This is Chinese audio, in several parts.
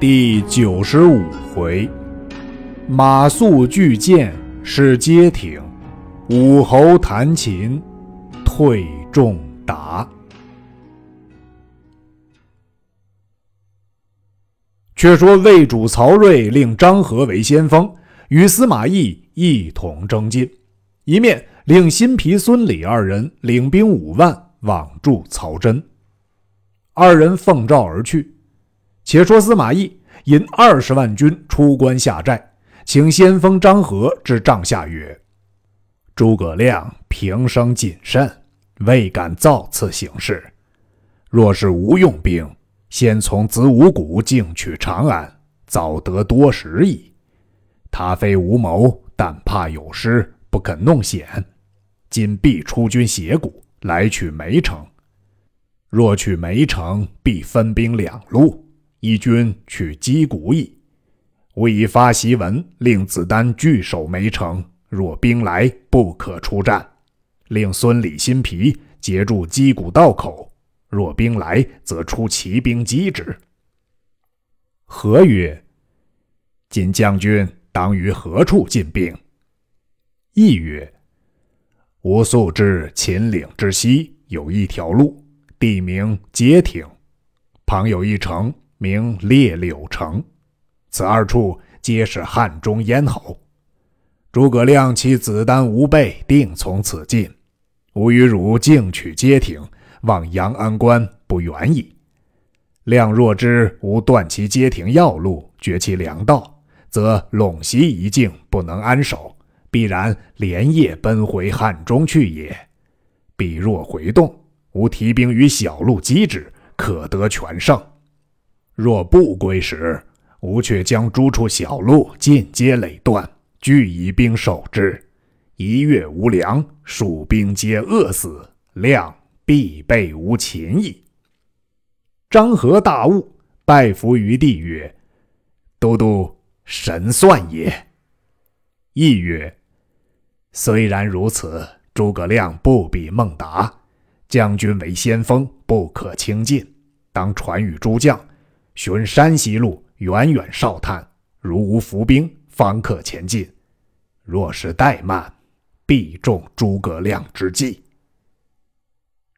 第九十五回，马谡拒谏失街亭，武侯弹琴退仲达。却说魏主曹睿令张合为先锋，与司马懿一同征进，一面令辛毗、孙礼二人领兵五万往助曹真。二人奉诏而去。且说司马懿引二十万军出关下寨，请先锋张合至帐下曰：“诸葛亮平生谨慎，未敢造次行事。若是无用兵，先从子午谷进取长安，早得多时矣。他非无谋，但怕有失，不肯弄险。今必出军斜谷，来取梅城。若取梅城，必分兵两路。”一军去击鼓矣。吾已发檄文，令子丹据守梅城。若兵来，不可出战。令孙李、辛毗截住击鼓道口。若兵来，则出骑兵击之。何曰：“今将军当于何处进兵？”亦曰：“吾素知秦岭之西有一条路，地名街亭，旁有一城。”名列柳城，此二处皆是汉中咽喉。诸葛亮其子丹无备，定从此进。吾与汝径取街亭，望阳安关不远矣。亮若知吾断其街亭要路，绝其粮道，则陇西一境不能安守，必然连夜奔回汉中去也。彼若回动，吾提兵于小路击之，可得全胜。若不归时，吾却将诸处小路尽皆垒断，俱以兵守之。一月无粮，蜀兵皆饿死，亮必备无秦矣。张合大悟，拜伏于地曰：“都督神算也。”亦曰：“虽然如此，诸葛亮不比孟达，将军为先锋，不可轻进，当传与诸将。”寻山西路，远远哨探，如无伏兵，方可前进。若是怠慢，必中诸葛亮之计。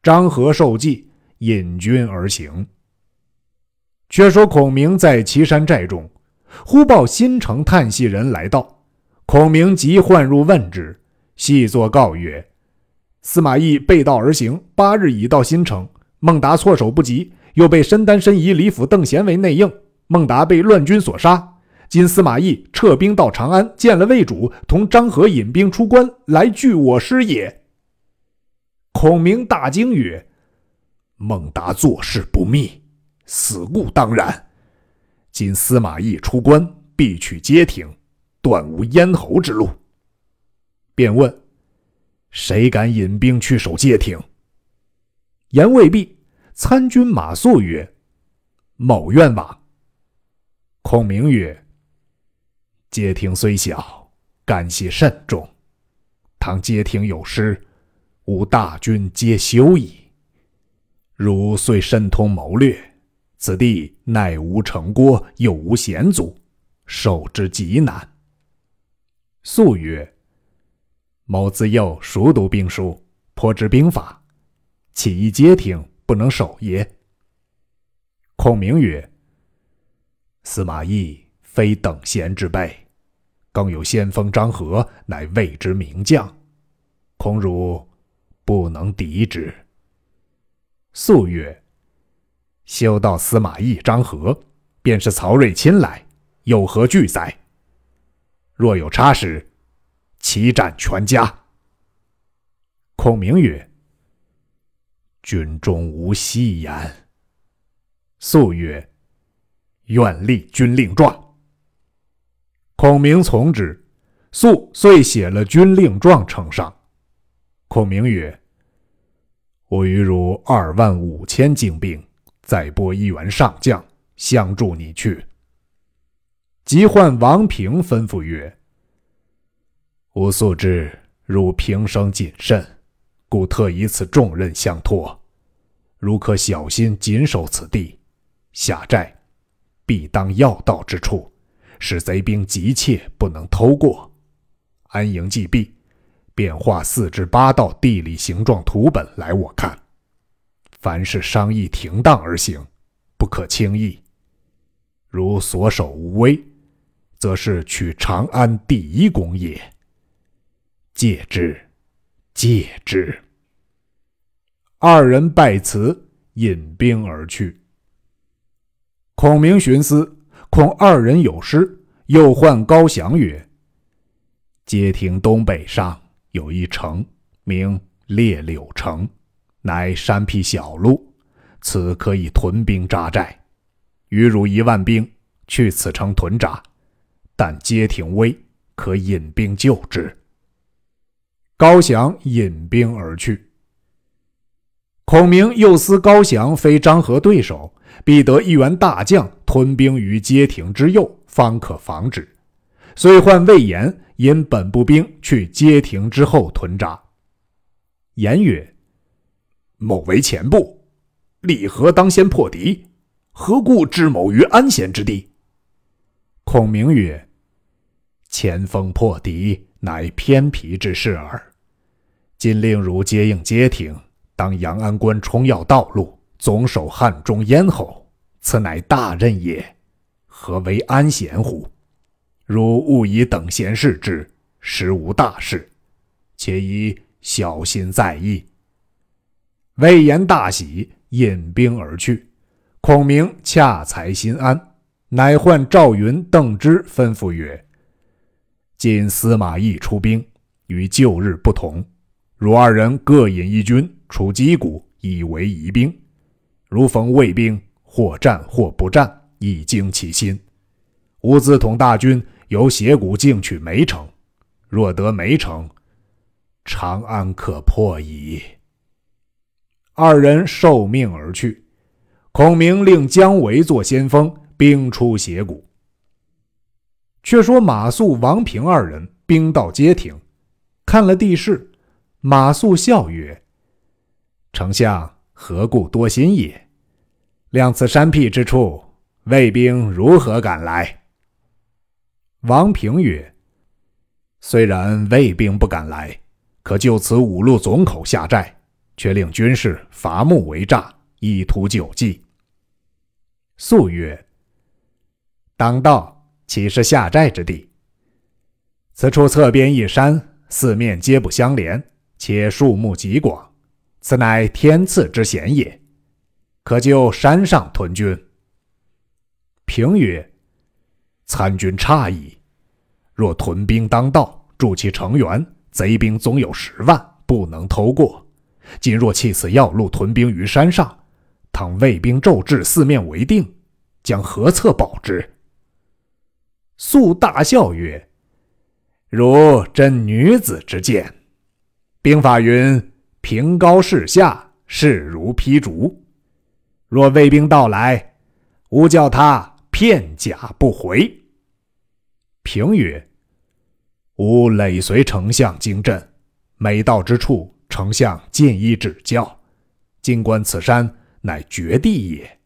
张合受计，引军而行。却说孔明在岐山寨中，忽报新城探细人来到，孔明急唤入问之，细作告曰：“司马懿背道而行，八日已到新城，孟达措手不及。”又被申丹、申仪、李府、邓贤为内应，孟达被乱军所杀。今司马懿撤兵到长安，见了魏主，同张合引兵出关来拒我师也。孔明大惊曰：“孟达做事不密，死故当然。今司马懿出关，必取街亭，断无咽喉之路。”便问：“谁敢引兵去守街亭？”言未毕。参军马谡曰：“某愿往。”孔明曰：“街亭虽小，干系甚重。倘街亭有失，吾大军皆休矣。汝虽深通谋略，此地乃无城郭，又无险阻，守之极难。”素曰：“某自幼熟读兵书，颇知兵法，岂一街亭？”不能守也。孔明曰：“司马懿非等闲之辈，更有先锋张合，乃未之名将，恐汝不能敌之。”素曰：“休道司马懿、张合，便是曹睿亲来，有何惧哉？若有差失，齐斩全家。”孔明曰。军中无戏言。素曰：“愿立军令状。”孔明从之。素遂写了军令状，呈上。孔明曰：“我与汝二万五千精兵，再拨一员上将，相助你去。”即唤王平，吩咐曰：“吾素知汝平生谨慎。”故特以此重任相托，如可小心谨守此地，下寨，必当要道之处，使贼兵急切不能偷过。安营既毕，便画四至八道地理形状图本来我看。凡事商议停当而行，不可轻易。如所守无危，则是取长安第一功也。戒之，戒之。二人拜辞，引兵而去。孔明寻思，恐二人有失，又唤高翔曰：“街亭东北上有一城，名列柳城，乃山僻小路，此可以屯兵扎寨。余汝一万兵去此城屯扎，但街亭危，可引兵救之。”高翔引兵而去。孔明又思高翔非张合对手，必得一员大将屯兵于街亭之右，方可防止。遂唤魏延引本部兵去街亭之后屯扎。言曰：“某为前部，立何当先破敌？何故置某于安闲之地？”孔明曰：“前锋破敌，乃偏僻之事耳。今令汝接应街亭。”当阳安关冲要道路，总守汉中咽喉，此乃大任也，何为安闲乎？汝勿以等闲视之，实无大事，且宜小心在意。魏延大喜，引兵而去。孔明恰才心安，乃唤赵云、邓芝，吩咐曰：“今司马懿出兵，与旧日不同，汝二人各引一军。”出击鼓以为疑兵，如逢魏兵，或战或不战，以惊其心。吾自统大军由斜谷进取梅城，若得梅城，长安可破矣。二人受命而去。孔明令姜维做先锋，兵出斜谷。却说马谡、王平二人兵到街亭，看了地势，马谡笑曰。丞相何故多心也？量此山僻之处，魏兵如何敢来？王平曰：“虽然魏兵不敢来，可就此五路总口下寨，却令军士伐木为栅，以图久济。”素曰：“当道岂是下寨之地？此处侧边一山，四面皆不相连，且树木极广。”此乃天赐之险也，可就山上屯军。平曰：“参军差矣。若屯兵当道，筑其城垣，贼兵总有十万，不能偷过。今若弃此要路，屯兵于山上，倘魏兵骤至，四面围定，将何策保之？”肃大笑曰：“如真女子之见。兵法云。”平高势下，势如劈竹。若魏兵到来，吾叫他片甲不回。平曰：“吾累随丞相经阵，每到之处，丞相尽依指教。今观此山乃绝地也，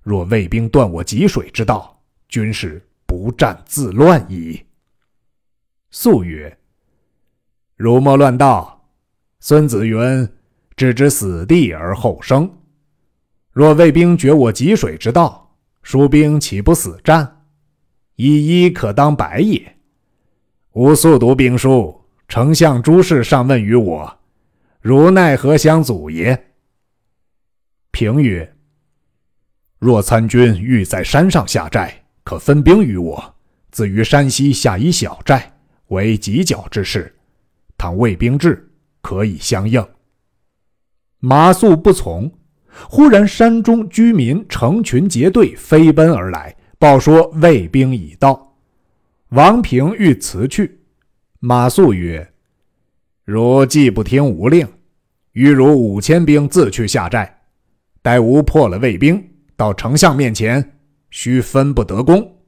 若魏兵断我汲水之道，军士不战自乱矣。”肃曰：“如莫乱道。”孙子云：“置之死地而后生。若魏兵绝我汲水之道，蜀兵岂不死战？以一可当百也。吾速读兵书，丞相诸事上问于我，汝奈何相阻也？”平曰：“若参军欲在山上下寨，可分兵于我，自于山西下一小寨，为犄角之势。倘魏兵至，”可以相应。马谡不从，忽然山中居民成群结队飞奔而来，报说魏兵已到。王平欲辞去，马谡曰：“如既不听吾令，欲汝五千兵自去下寨，待吾破了魏兵，到丞相面前，须分不得功。”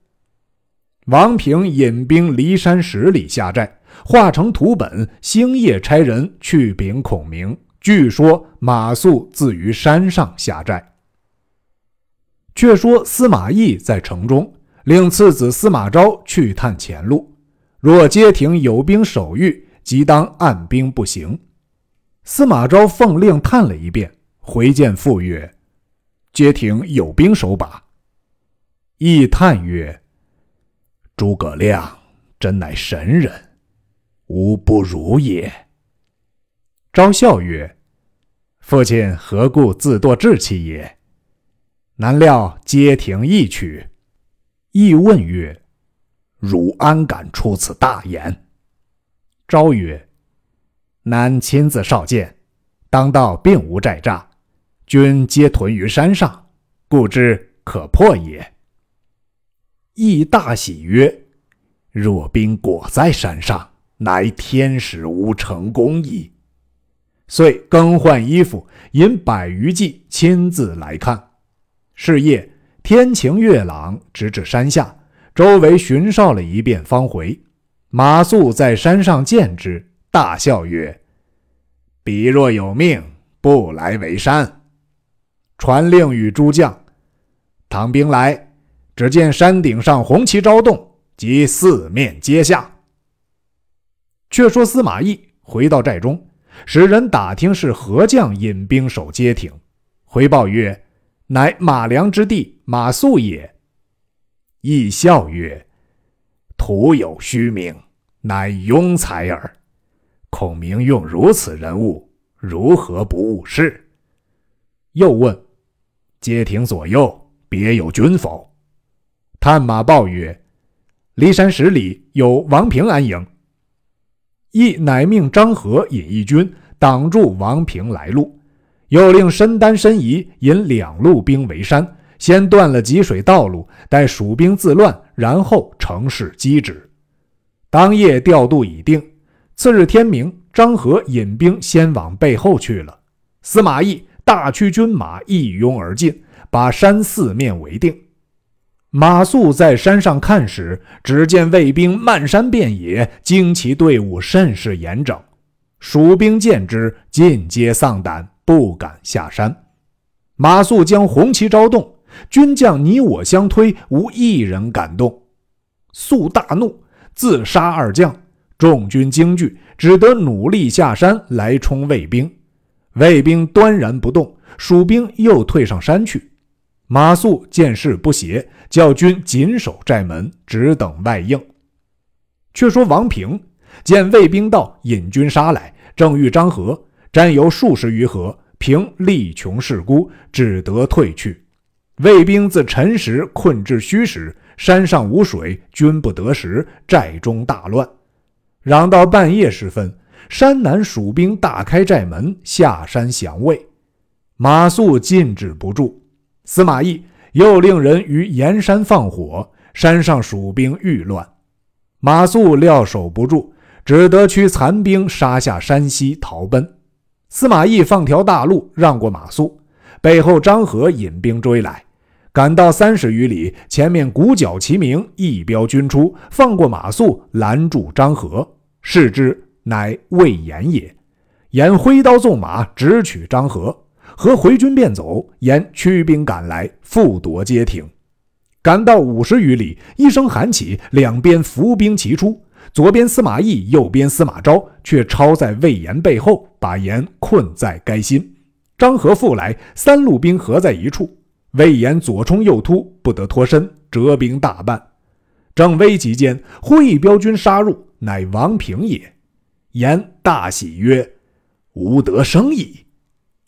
王平引兵离山十里下寨。画成图本，星夜差人去禀孔明。据说马谡自于山上下寨。却说司马懿在城中，令次子司马昭去探前路，若街亭有兵守御，即当按兵不行。司马昭奉令探了一遍，回见父曰：“街亭有兵守把。”懿叹曰：“诸葛亮真乃神人，吾不如也。”昭笑曰：“父亲何故自堕志气也？”难料街亭易取。懿问曰：“汝安敢出此大言？”昭曰：南亲自少见，当道并无寨栅，军皆屯于山上，故知可破也。亦大喜曰：“若兵果在山上，乃天使无成功矣。”遂更换衣服，引百余骑亲自来看。是夜天晴月朗，直至山下，周围巡哨了一遍，方回。马谡在山上见之。大笑曰：“彼若有命，不来围山。”传令与诸将：“唐兵来，只见山顶上红旗招动，即四面皆下。”却说司马懿回到寨中，使人打听是何将引兵守街亭，回报曰：“乃马良之弟马谡也。”懿笑曰：“徒有虚名，乃庸才耳。”孔明用如此人物，如何不误事？又问：街亭左右别有军否？探马报曰：骊山十里有王平安营。亦乃命张合引一军挡住王平来路，又令申丹、申仪引两路兵围山，先断了汲水道路，待蜀兵自乱，然后乘势击之。当夜调度已定。次日天明，张合引兵先往背后去了。司马懿大驱军马一拥而进，把山四面围定。马谡在山上看时，只见魏兵漫山遍野，旌旗队伍甚是严整。蜀兵见之，尽皆丧胆，不敢下山。马谡将红旗招动，军将你我相推，无一人敢动。肃大怒，自杀二将。众军惊惧，只得努力下山来冲魏兵。魏兵端然不动，蜀兵又退上山去。马谡见势不协，叫军紧守寨门，只等外应。却说王平见魏兵到，引军杀来，正遇张合，战有数十余合，平力穷势孤，只得退去。魏兵自辰时困至戌时，山上无水，军不得食，寨中大乱。嚷到半夜时分，山南蜀兵大开寨门，下山降魏。马谡禁止不住，司马懿又令人于盐山放火，山上蜀兵愈乱。马谡料守不住，只得驱残兵杀下山西逃奔。司马懿放条大路让过马谡，背后张合引兵追来，赶到三十余里，前面鼓角齐鸣，一彪军出，放过马谡，拦住张合。视之，乃魏延也。延挥刀纵马，直取张合。合回军便走，延驱兵赶来，复夺街亭。赶到五十余里，一声喊起，两边伏兵齐出。左边司马懿，右边司马昭，却抄在魏延背后，把延困在该心。张合复来，三路兵合在一处。魏延左冲右突，不得脱身，折兵大半。正危急间，忽一彪军杀入。乃王平也，言大喜曰：“吾得生矣！”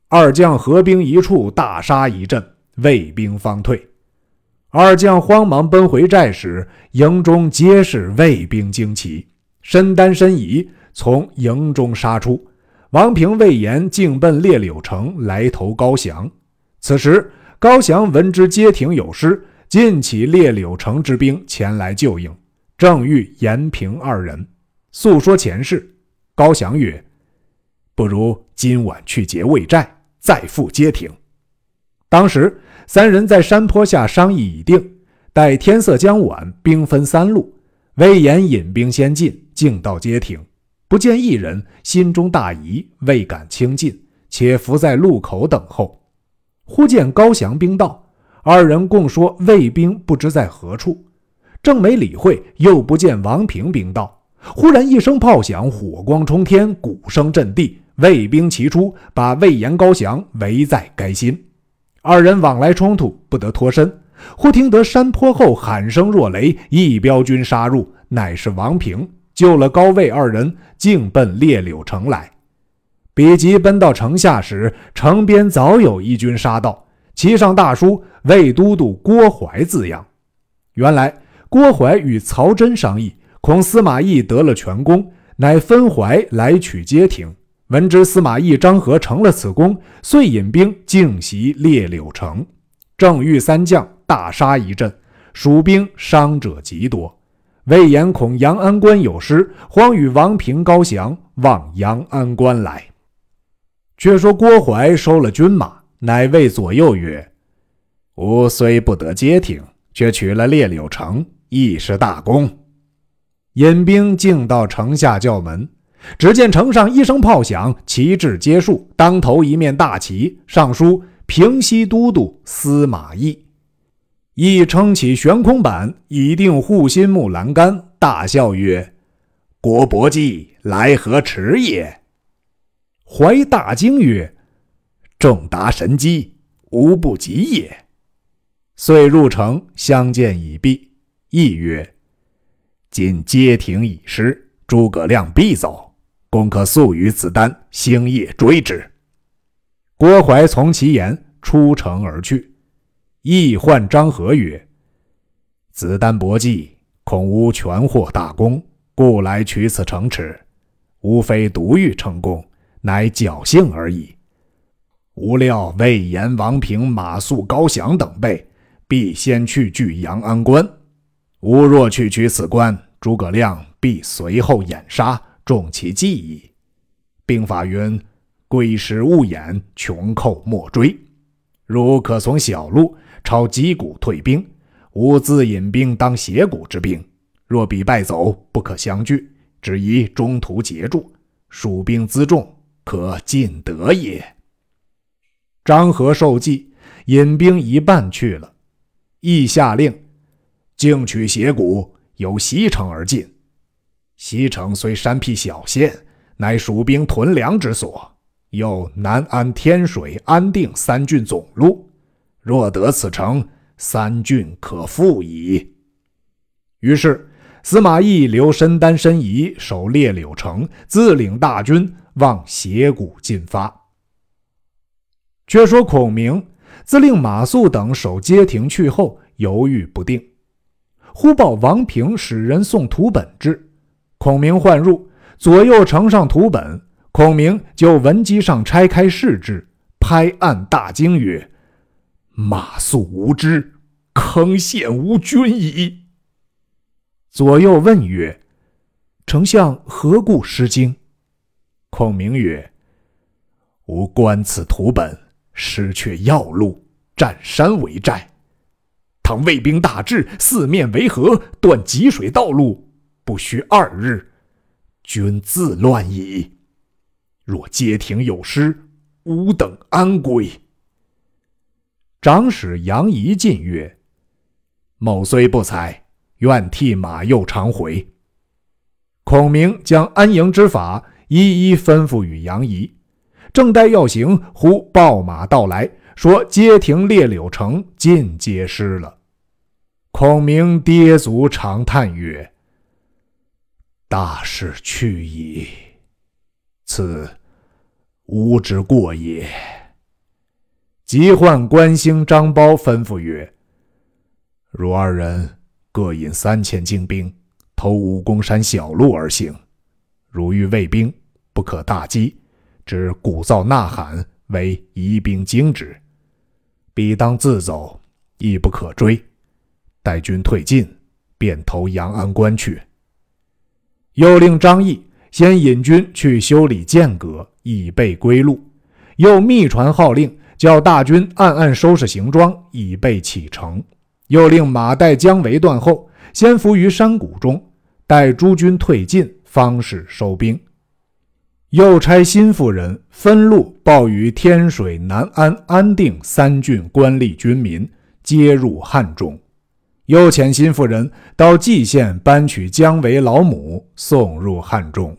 二将合兵一处，大杀一阵，魏兵方退。二将慌忙奔回寨时，营中皆是魏兵旌旗。申丹、申仪从营中杀出，王平、魏延竟奔列柳城来投高翔。此时高翔闻知街亭有失，尽起列柳城之兵前来救应。正遇延平二人诉说前事，高翔曰：“不如今晚去劫魏寨，再赴街亭。”当时三人在山坡下商议已定，待天色将晚，兵分三路。魏延引兵先进，径到街亭，不见一人，心中大疑，未敢轻进，且伏在路口等候。忽见高翔兵到，二人共说魏兵不知在何处，正没理会，又不见王平兵到。忽然一声炮响，火光冲天，鼓声震地，魏兵齐出，把魏延、高翔围在该心。二人往来冲突，不得脱身。忽听得山坡后喊声若雷，一彪军杀入，乃是王平救了高魏二人，径奔烈柳城来。比及奔到城下时，城边早有一军杀到，旗上大书“魏都督郭淮”字样。原来郭淮与曹真商议，恐司马懿得了全功，乃分淮来取街亭。闻知司马懿、张合成了此功，遂引兵径袭烈柳城，正遇三将。大杀一阵，蜀兵伤者极多。魏延恐阳安关有失，慌与王平、高翔往阳安关来。却说郭淮收了军马，乃谓左右曰：“吾虽不得街亭，却取了烈柳城，亦是大功。”引兵径到城下叫门，只见城上一声炮响，旗帜皆竖，当头一面大旗，上书“平西都督司马懿”。亦撑起悬空板，以定护心木栏杆，大笑曰：“郭伯姬来何迟也？”怀大惊曰：“正达神机，无不及也。”遂入城相见已毕。亦曰：“今街亭已失，诸葛亮必走，公可速与子丹星夜追之。”郭淮从其言，出城而去。亦唤张合曰：“子丹伯计，恐无全获大功，故来取此城池。吾非独欲成功，乃侥幸而已。无料魏延、王平、马谡、高翔等辈，必先去据阳安关。吾若去取此关，诸葛亮必随后掩杀，重其计矣。兵法云：‘归师勿掩，穷寇莫追。’如可从小路。”抄击鼓退兵，吾自引兵当斜谷之兵。若彼败走，不可相拒，只宜中途截住。蜀兵辎重，可尽得也。张合受计，引兵一半去了。亦下令，径取斜谷，由西城而进。西城虽山僻小县，乃蜀兵屯粮之所，又南安、天水、安定三郡总路。若得此城，三郡可复矣。于是司马懿留申丹、申仪守列柳城，自领大军往斜谷进发。却说孔明自令马谡等守街亭去后，犹豫不定。忽报王平使人送图本至，孔明唤入，左右呈上图本。孔明就文机上拆开视之，拍案大惊曰：马谡无知，坑陷吾军矣。左右问曰：“丞相何故失惊？”孔明曰：“吾观此图本，失却要路，占山为寨。倘魏兵大至，四面围合，断汲水道路，不需二日，军自乱矣。若街亭有失，吾等安归？”长史杨仪进曰：“某虽不才，愿替马右常回。”孔明将安营之法一一吩咐与杨仪，正待要行，忽报马到来，说街亭列柳城尽皆失了。孔明跌足长叹曰：“大事去矣，此吾之过也。”即唤关兴、张苞，吩咐曰：“汝二人各引三千精兵，投武功山小路而行。汝遇魏兵，不可大击，只鼓噪呐喊，为疑兵惊之。彼当自走，亦不可追。待军退尽，便投阳安关去。”又令张翼先引军去修理剑阁，以备归路。又密传号令。叫大军暗暗收拾行装，以备启程。又令马岱、姜维断后，先伏于山谷中，待诸军退尽，方是收兵。又差心腹人分路报与天水、南安、安定三郡官吏军民，皆入汉中。又遣心腹人到蓟县搬取姜维老母，送入汉中。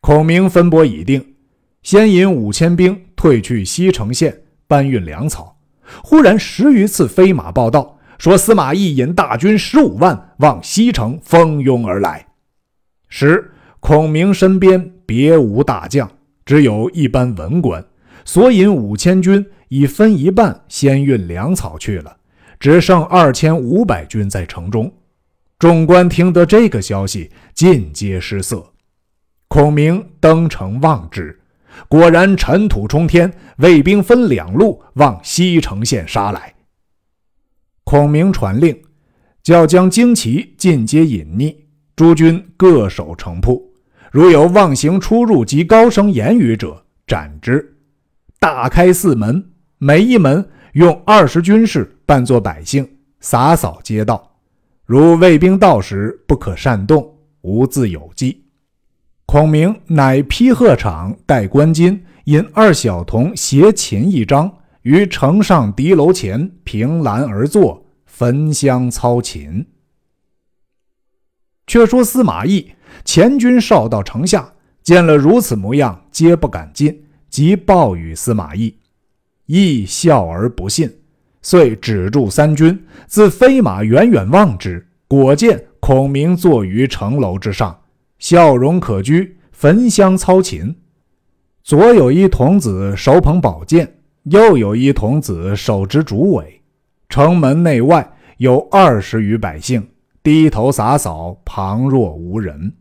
孔明分拨已定，先引五千兵退去西城县搬运粮草。忽然十余次飞马报道，说司马懿引大军十五万往西城蜂拥而来。时孔明身边别无大将，只有一班文官，所引五千军已分一半先运粮草去了。只剩二千五百军在城中，众官听得这个消息，尽皆失色。孔明登城望之，果然尘土冲天，卫兵分两路往西城县杀来。孔明传令，叫将旌旗尽皆隐匿，诸军各守城铺，如有妄行出入及高声言语者，斩之。大开四门，每一门。用二十军士扮作百姓，洒扫街道。如卫兵到时，不可擅动，无自有计。孔明乃披鹤氅，戴冠巾，引二小童携琴一张，于城上敌楼前凭栏而坐，焚香操琴。却说司马懿前军少到城下，见了如此模样，皆不敢进，即报与司马懿。亦笑而不信，遂止住三军，自飞马远远望之，果见孔明坐于城楼之上，笑容可掬，焚香操琴。左有一童子手捧宝剑，右有一童子手执竹苇。城门内外有二十余百姓，低头洒扫，旁若无人。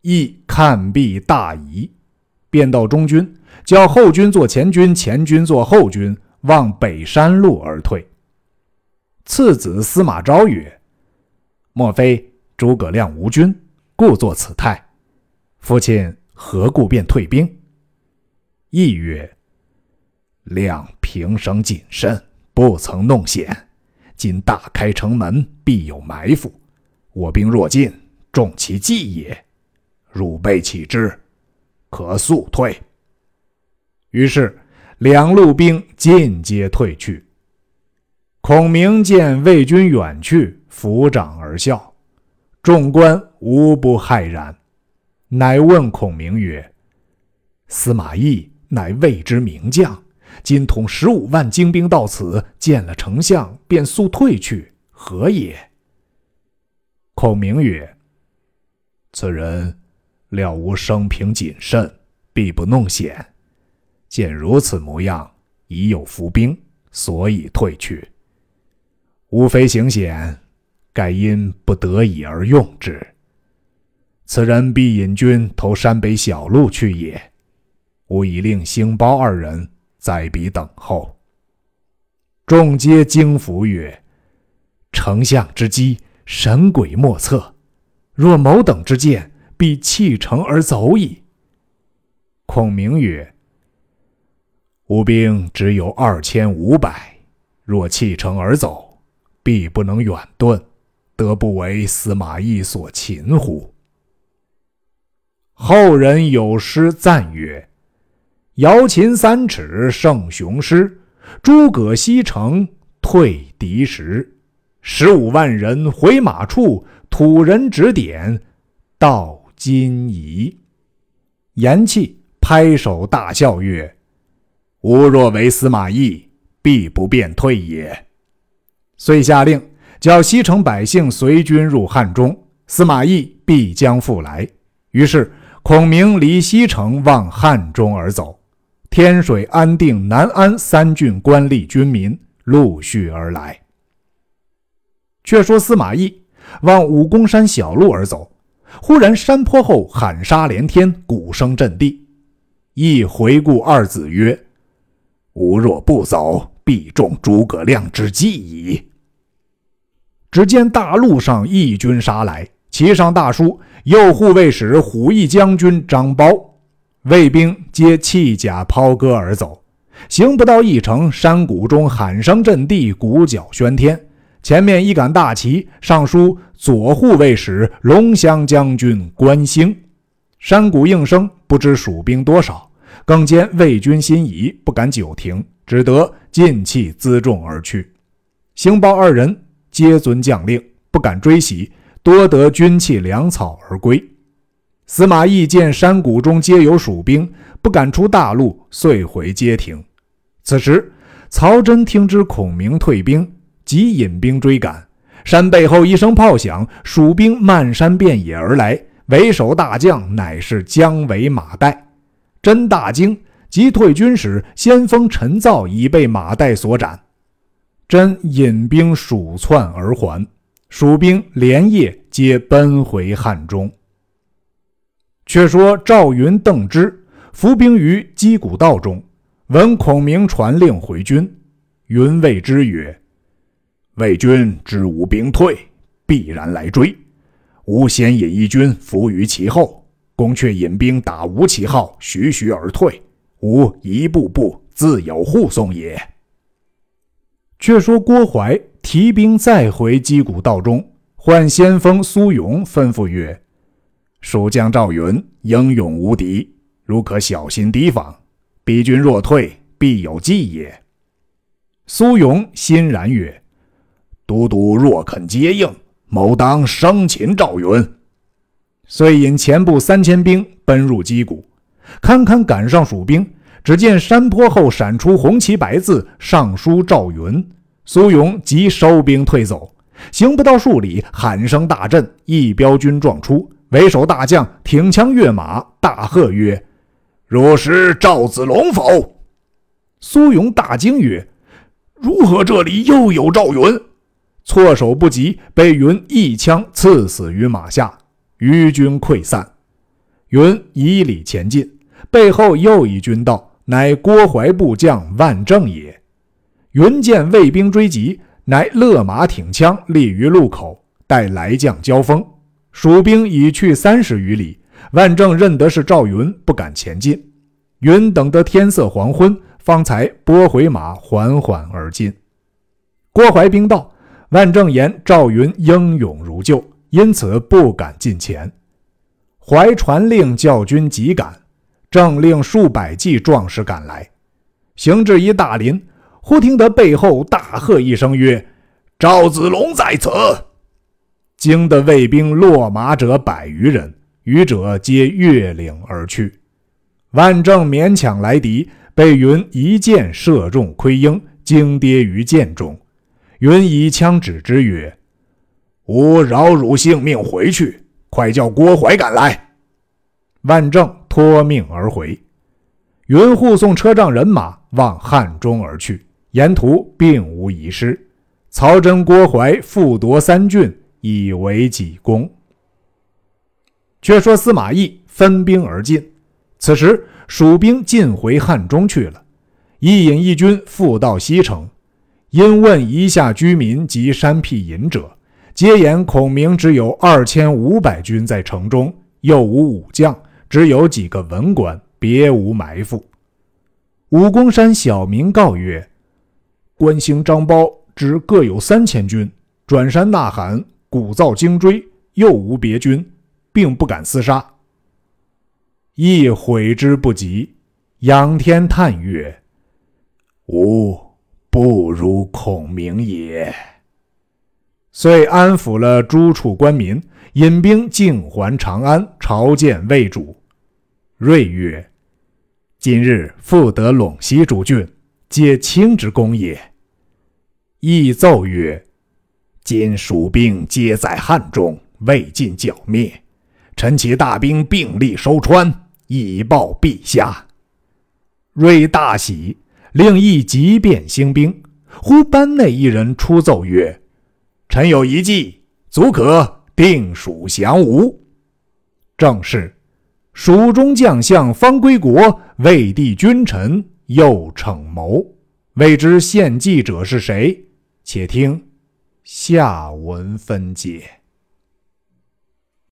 亦看毕大疑，便到中军。叫后军做前军，前军做后军，往北山路而退。次子司马昭曰：“莫非诸葛亮无军，故作此态？父亲何故便退兵？”亦曰：“亮平生谨慎，不曾弄险。今大开城门，必有埋伏。我兵若进，中其计也。汝辈启之，可速退。”于是，两路兵尽皆退去。孔明见魏军远去，抚掌而笑。众官无不骇然，乃问孔明曰：“司马懿乃魏之名将，今统十五万精兵到此，见了丞相便速退去，何也？”孔明曰：“此人料吾生平谨慎，必不弄险。”见如此模样，已有伏兵，所以退去。吾非行险，盖因不得已而用之。此人必引军投山北小路去也。吾已令星包二人在彼等候。众皆惊服曰：“丞相之机，神鬼莫测。若某等之见，必弃城而走矣。”孔明曰。吴兵只有二千五百，若弃城而走，必不能远遁，得不为司马懿所擒乎？后人有诗赞曰：“瑶琴三尺胜雄师，诸葛西城退敌时。十五万人回马处，土人指点到今宜。”言讫，拍手大笑曰。吾若为司马懿，必不便退也。遂下令，叫西城百姓随军入汉中，司马懿必将复来。于是，孔明离西城往汉中而走。天水、安定、南安三郡官吏军民陆续而来。却说司马懿往武功山小路而走，忽然山坡后喊杀连天，鼓声震地。懿回顾二子曰。吾若不走，必中诸葛亮之计矣。只见大路上义军杀来，骑上大书“右护卫使虎翼将军张苞”。卫兵皆弃甲抛戈而走，行不到一程，山谷中喊声震地，鼓角喧天。前面一杆大旗，上书“左护卫使龙骧将军关兴”。山谷应声，不知蜀兵多少。更兼魏军心疑，不敢久停，只得尽弃辎重而去。兴豹二人皆遵将令，不敢追袭，多得军器粮草而归。司马懿见山谷中皆有蜀兵，不敢出大路，遂回街亭。此时，曹真听知孔明退兵，即引兵追赶。山背后一声炮响，蜀兵漫山遍野而来，为首大将乃是姜维、马岱。真大惊，即退军时，先锋陈造已被马岱所斩。真引兵鼠窜而还，蜀兵连夜皆奔回汉中。却说赵云、邓芝伏兵于击鼓道中，闻孔明传令回军。云谓之曰：“魏军知吾兵退，必然来追。吾先引一军伏于其后，公却引兵打吴旗号，徐徐而退。吾一步步自有护送也。”却说郭淮提兵再回击鼓道中，唤先锋苏勇，吩咐曰。蜀将赵云英勇无敌，如可小心提防，敌军若退，必有计也。苏勇欣然曰：“都督若肯接应，某当生擒赵云。”遂引前部三千兵奔入击鼓，堪堪赶上蜀兵，只见山坡后闪出红旗白字，上书赵云。苏勇即收兵退走，行不到数里，喊声大震，一彪军撞出。为首大将挺枪跃马，大喝曰：“若是赵子龙否？”苏勇大惊曰：“如何这里又有赵云？”措手不及，被云一枪刺死于马下。余军溃散，云以礼前进，背后又一军到，乃郭淮部将万正也。云见魏兵追急，乃勒马挺枪立于路口，待来将交锋。蜀兵已去三十余里，万正认得是赵云，不敢前进。云等得天色黄昏，方才拨回马，缓缓而进。郭淮兵到，万正言赵云英勇如旧，因此不敢近前。怀传令教军急赶，正令数百骑壮士赶来，行至一大林，忽听得背后大喝一声曰：“赵子龙在此！”惊得卫兵落马者百余人，余者皆越岭而去。万正勉强来敌，被云一箭射中盔缨，惊跌于箭中。云以枪指之曰：“吾饶汝性命回去，快叫郭淮赶来。”万正托命而回。云护送车仗人马往汉中而去，沿途并无遗失。曹真、郭淮复夺三郡。以为己功。却说司马懿分兵而进，此时蜀兵尽回汉中去了。一引一军复到西城，因问夷下居民及山僻隐者，皆言孔明只有二千五百军在城中，又无武将，只有几个文官，别无埋伏。武功山小民告曰：“关兴、张苞只各有三千军，转山呐喊。”鼓噪惊追，又无别军，并不敢厮杀。亦悔之不及，仰天叹曰：“吾不如孔明也。”遂安抚了诸处官民，引兵径还长安，朝见魏主。睿曰：“今日复得陇西诸郡，皆卿之功也。”亦奏曰。今蜀兵皆在汉中，未尽剿灭。臣其大兵并力收川，以报陛下。睿大喜，令一急便兴兵。忽班内一人出奏曰：“臣有一计，足可定蜀降吴。”正是蜀中将相方归国，魏帝君臣又逞谋。未知献计者是谁？且听。下文分解。